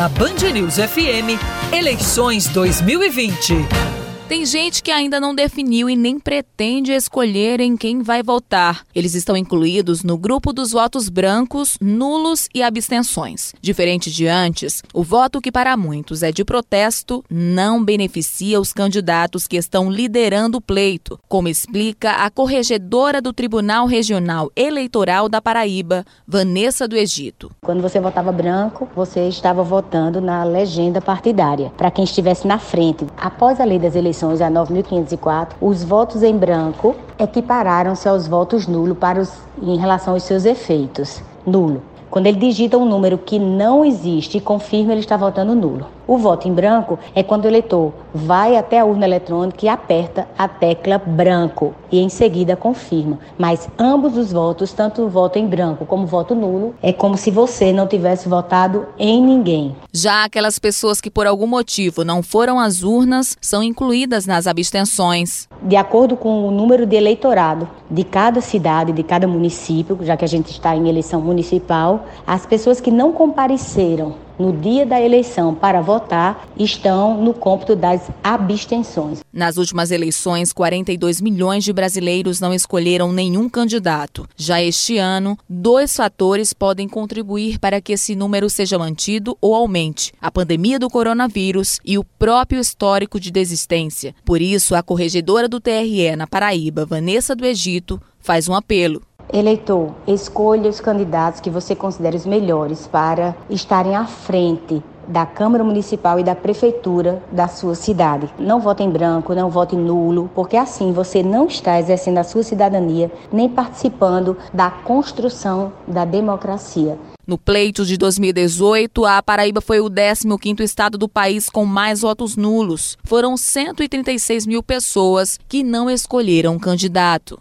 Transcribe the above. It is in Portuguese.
na Band News FM, eleições 2020. Tem gente que ainda não definiu e nem pretende escolher em quem vai votar. Eles estão incluídos no grupo dos votos brancos, nulos e abstenções. Diferente de antes, o voto que para muitos é de protesto não beneficia os candidatos que estão liderando o pleito, como explica a corregedora do Tribunal Regional Eleitoral da Paraíba, Vanessa do Egito. Quando você votava branco, você estava votando na legenda partidária, para quem estivesse na frente. Após a lei das eleições, eleições, a 9.504, os votos em branco equipararam-se aos votos nulos para os, em relação aos seus efeitos. Nulo. Quando ele digita um número que não existe e confirma, ele está votando nulo. O voto em branco é quando o eleitor vai até a urna eletrônica e aperta a tecla branco e em seguida confirma. Mas ambos os votos, tanto o voto em branco como o voto nulo, é como se você não tivesse votado em ninguém. Já aquelas pessoas que por algum motivo não foram às urnas são incluídas nas abstenções. De acordo com o número de eleitorado de cada cidade, de cada município, já que a gente está em eleição municipal, as pessoas que não compareceram no dia da eleição para votar estão no cômputo das abstenções. Nas últimas eleições, 42 milhões de brasileiros não escolheram nenhum candidato. Já este ano, dois fatores podem contribuir para que esse número seja mantido ou aumente: a pandemia do coronavírus e o próprio histórico de desistência. Por isso, a corregedora do TRE na Paraíba, Vanessa do Egito, faz um apelo. Eleitor, escolha os candidatos que você considera os melhores para estarem à frente da Câmara Municipal e da Prefeitura da sua cidade. Não vote em branco, não vote nulo, porque assim você não está exercendo a sua cidadania nem participando da construção da democracia. No pleito de 2018, a Paraíba foi o 15º estado do país com mais votos nulos. Foram 136 mil pessoas que não escolheram candidato.